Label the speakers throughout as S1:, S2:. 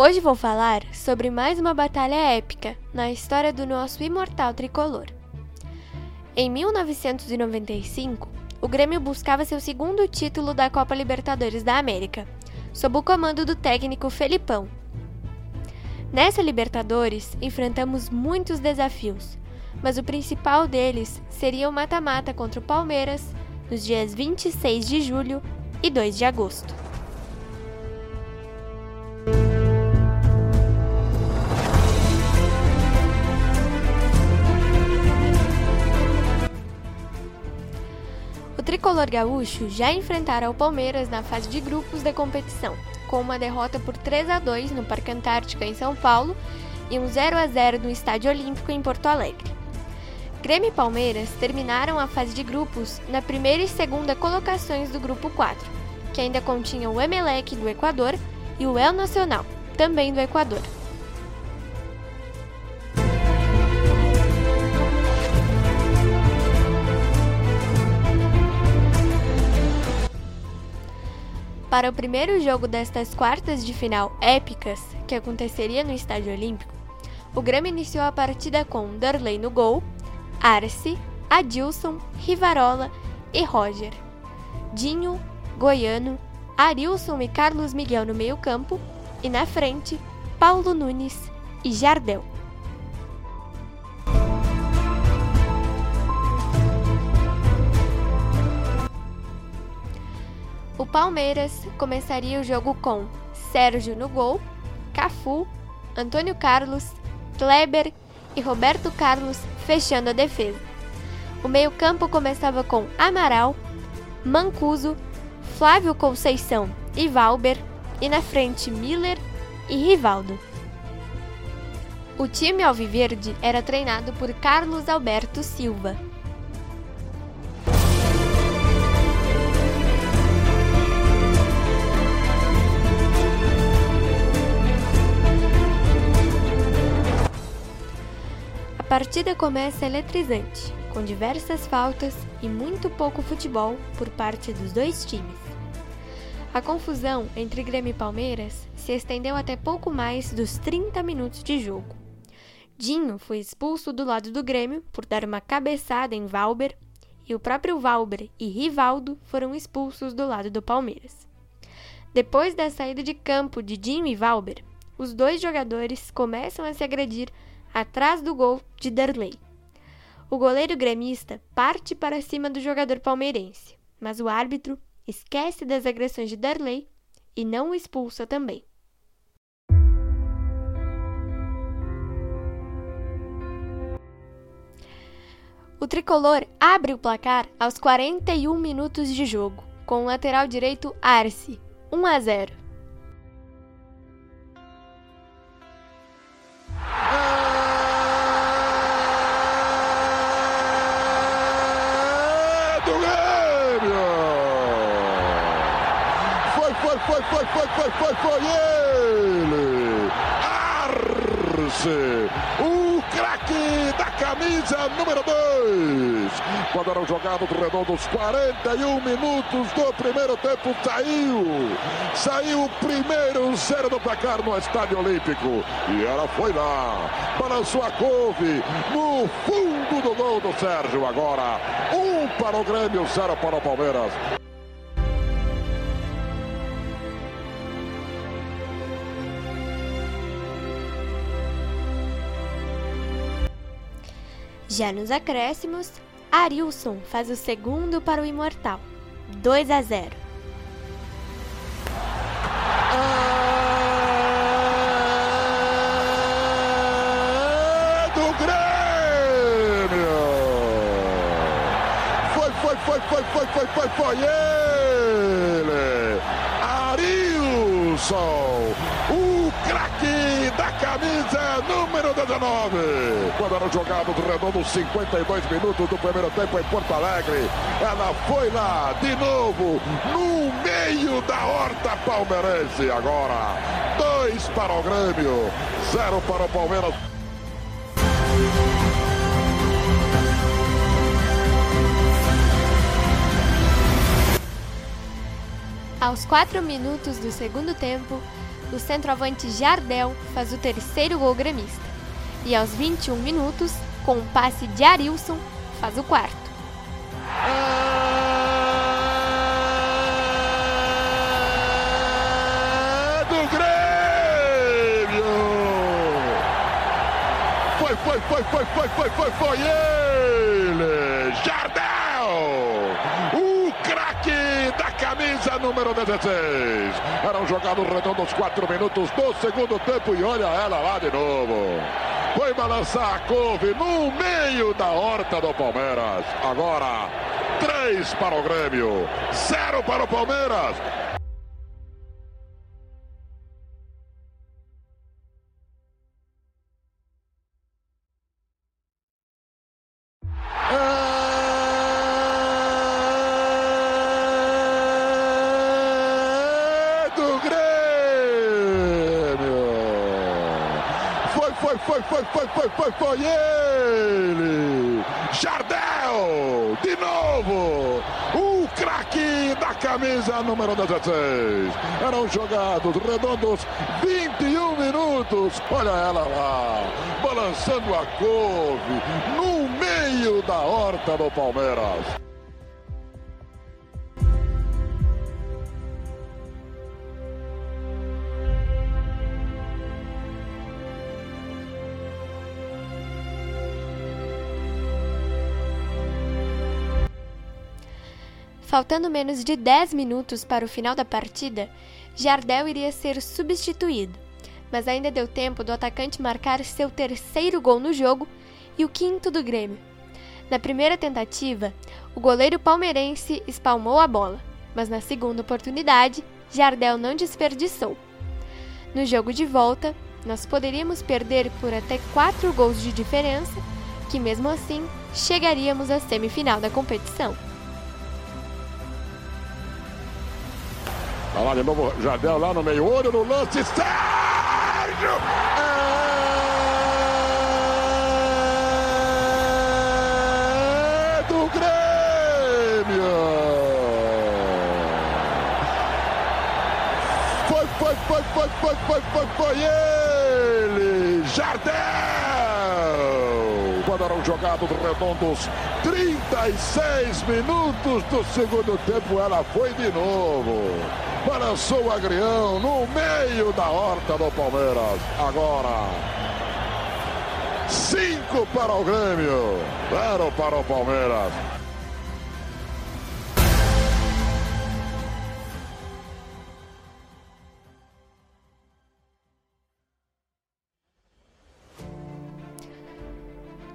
S1: Hoje vou falar sobre mais uma batalha épica na história do nosso imortal tricolor. Em 1995, o Grêmio buscava seu segundo título da Copa Libertadores da América, sob o comando do técnico Felipão. Nessa Libertadores, enfrentamos muitos desafios, mas o principal deles seria o mata-mata contra o Palmeiras nos dias 26 de julho e 2 de agosto. Tricolor gaúcho já enfrentara o Palmeiras na fase de grupos da competição, com uma derrota por 3 a 2 no Parque Antártica em São Paulo e um 0 a 0 no Estádio Olímpico em Porto Alegre. Grêmio e Palmeiras terminaram a fase de grupos na primeira e segunda colocações do grupo 4, que ainda continha o Emelec do Equador e o El Nacional, também do Equador. Para o primeiro jogo destas quartas de final épicas, que aconteceria no Estádio Olímpico, o Grêmio iniciou a partida com Darley no gol, Arce, Adilson, Rivarola e Roger. Dinho, Goiano, Arilson e Carlos Miguel no meio-campo e na frente, Paulo Nunes e Jardel. Palmeiras começaria o jogo com Sérgio no gol, Cafu, Antônio Carlos, Kleber e Roberto Carlos fechando a defesa. O meio-campo começava com Amaral, Mancuso, Flávio Conceição e Valber, e na frente Miller e Rivaldo. O time alviverde era treinado por Carlos Alberto Silva. Partida começa eletrizante, com diversas faltas e muito pouco futebol por parte dos dois times. A confusão entre Grêmio e Palmeiras se estendeu até pouco mais dos 30 minutos de jogo. Dinho foi expulso do lado do Grêmio por dar uma cabeçada em Valber e o próprio Valber e Rivaldo foram expulsos do lado do Palmeiras. Depois da saída de campo de Dinho e Valber, os dois jogadores começam a se agredir atrás do gol de Derley. O goleiro gremista parte para cima do jogador palmeirense, mas o árbitro esquece das agressões de Derley e não o expulsa também. O tricolor abre o placar aos 41 minutos de jogo, com o lateral direito Arce, 1 a 0.
S2: Camisa número 2. Quando eram jogados redondos 41 minutos do primeiro tempo, saiu. Saiu o primeiro zero do placar no Estádio Olímpico. E ela foi lá, balançou a couve no fundo do gol do Sérgio. Agora, um para o Grêmio, zero para o Palmeiras.
S1: Já nos acréscimos, Arilson faz o segundo para o Imortal, 2 a 0.
S2: É do Grêmio! Foi, foi, foi, foi, foi, foi, foi, foi ele! 19. Quando era jogado do redondo, 52 minutos do primeiro tempo em Porto Alegre. Ela foi lá de novo, no meio da horta palmeirense. Agora, dois para o Grêmio, zero para o Palmeiras.
S1: Aos 4 minutos do segundo tempo, o centroavante Jardel faz o terceiro gol gremista. E aos 21 minutos, com um passe de Arilson, faz o quarto.
S2: É do Grêmio! Foi, foi, foi, foi, foi, foi, foi, foi ele! Jardel! O craque da camisa número 16. Era um jogado redondo aos 4 minutos do segundo tempo e olha ela lá de novo. Foi balançar a couve no meio da horta do Palmeiras. Agora, 3 para o Grêmio, 0 para o Palmeiras. Foi, foi ele. Jardel, de novo. O craque da camisa número 16. Eram jogados redondos 21 minutos. Olha ela lá, balançando a couve no meio da horta do Palmeiras.
S1: Faltando menos de 10 minutos para o final da partida, Jardel iria ser substituído, mas ainda deu tempo do atacante marcar seu terceiro gol no jogo e o quinto do Grêmio. Na primeira tentativa, o goleiro palmeirense espalmou a bola, mas na segunda oportunidade, Jardel não desperdiçou. No jogo de volta, nós poderíamos perder por até 4 gols de diferença, que mesmo assim chegaríamos à semifinal da competição.
S2: Olha lá de novo, Jardel lá no meio, olho no lance, Sérgio! É do Grêmio! Foi, foi, foi, foi, foi, foi, foi, foi ele! Jardel! Quando eram jogados redondos 36 minutos do segundo tempo, ela foi de novo. Balançou o agrião no meio da horta do Palmeiras. Agora, 5 para o Grêmio, 0 para o Palmeiras.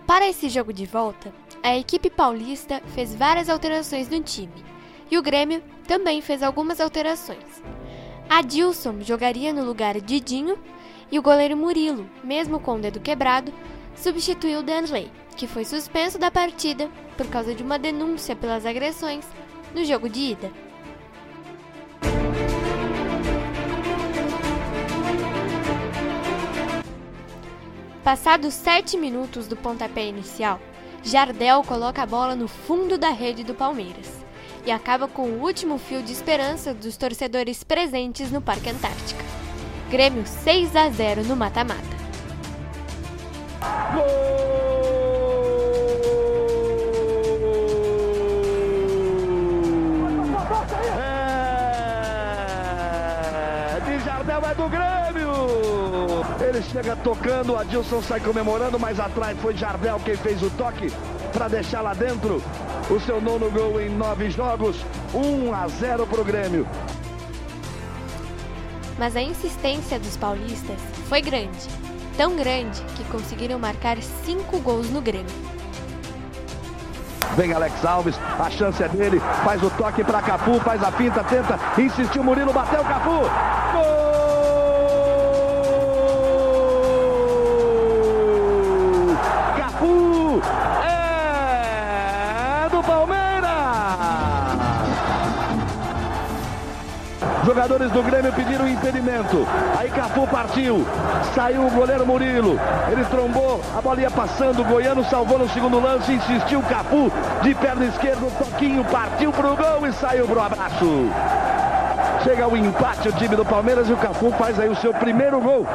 S1: Para esse jogo de volta, a equipe paulista fez várias alterações no time e o Grêmio também fez algumas alterações. Adilson jogaria no lugar de Dinho e o goleiro Murilo, mesmo com o dedo quebrado, substituiu Danley, que foi suspenso da partida por causa de uma denúncia pelas agressões no jogo de ida. Passados 7 minutos do pontapé inicial, Jardel coloca a bola no fundo da rede do Palmeiras e acaba com o último fio de esperança dos torcedores presentes no Parque Antártica. Grêmio 6 a 0 no mata-mata.
S3: É, de Jardel é do Grêmio. Ele chega tocando, o Adilson sai comemorando, mas atrás foi Jardel quem fez o toque para deixar lá dentro o seu nono gol em nove jogos, 1 a 0 para o Grêmio.
S1: Mas a insistência dos paulistas foi grande, tão grande que conseguiram marcar cinco gols no Grêmio.
S3: Vem Alex Alves, a chance é dele, faz o toque para Cafu, faz a finta, tenta, insistiu Murilo, bateu Cafu. Gol! Jogadores do Grêmio pediram impedimento. Aí Cafu partiu. Saiu o goleiro Murilo. Ele trombou, a bola ia passando. O Goiano salvou no segundo lance. Insistiu Cafu de perna esquerda. Um toquinho, partiu pro gol e saiu pro abraço. Chega o empate o time do Palmeiras e o Cafu faz aí o seu primeiro gol.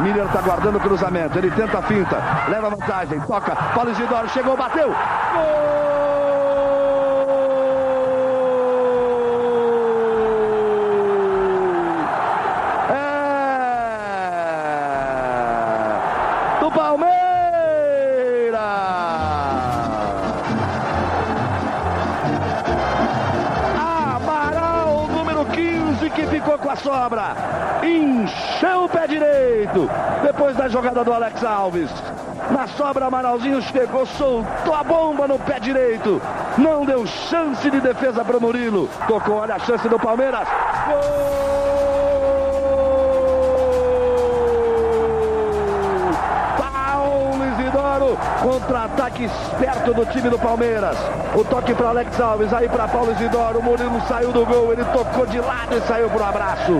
S3: Miller está guardando o cruzamento, ele tenta a finta, leva vantagem, toca, Paulo Isidoro chegou, bateu. Gol! Encheu o pé direito. Depois da jogada do Alex Alves. Na sobra, Amaralzinho chegou, soltou a bomba no pé direito. Não deu chance de defesa para o Murilo. Tocou, olha a chance do Palmeiras. Gol! Contra-ataque esperto do time do Palmeiras. O toque para Alex Alves, aí para Paulo Isidoro. O Murilo saiu do gol, ele tocou de lado e saiu para o abraço.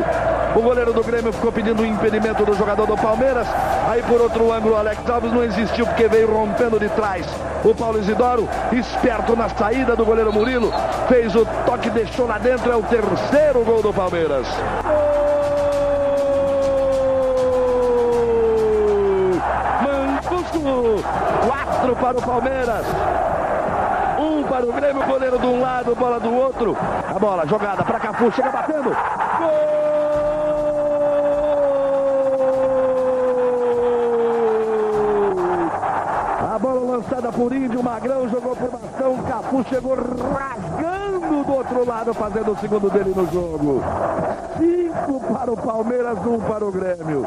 S3: O goleiro do Grêmio ficou pedindo o impedimento do jogador do Palmeiras. Aí por outro ângulo, Alex Alves não existiu porque veio rompendo de trás. O Paulo Isidoro, esperto na saída do goleiro Murilo, fez o toque, deixou lá dentro. É o terceiro gol do Palmeiras. Quatro para o Palmeiras. Um para o Grêmio, goleiro de um lado, bola do outro. A bola jogada para Cafu, chega batendo. Gol! Lançada por Índio, Magrão jogou por bastão, Cafu chegou rasgando do outro lado, fazendo o segundo dele no jogo. Cinco para o Palmeiras, um para o Grêmio.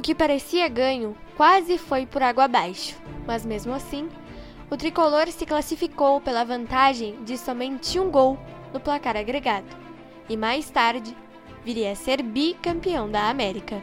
S1: O que parecia ganho quase foi por água abaixo, mas mesmo assim, o tricolor se classificou pela vantagem de somente um gol no placar agregado e mais tarde viria a ser bicampeão da América.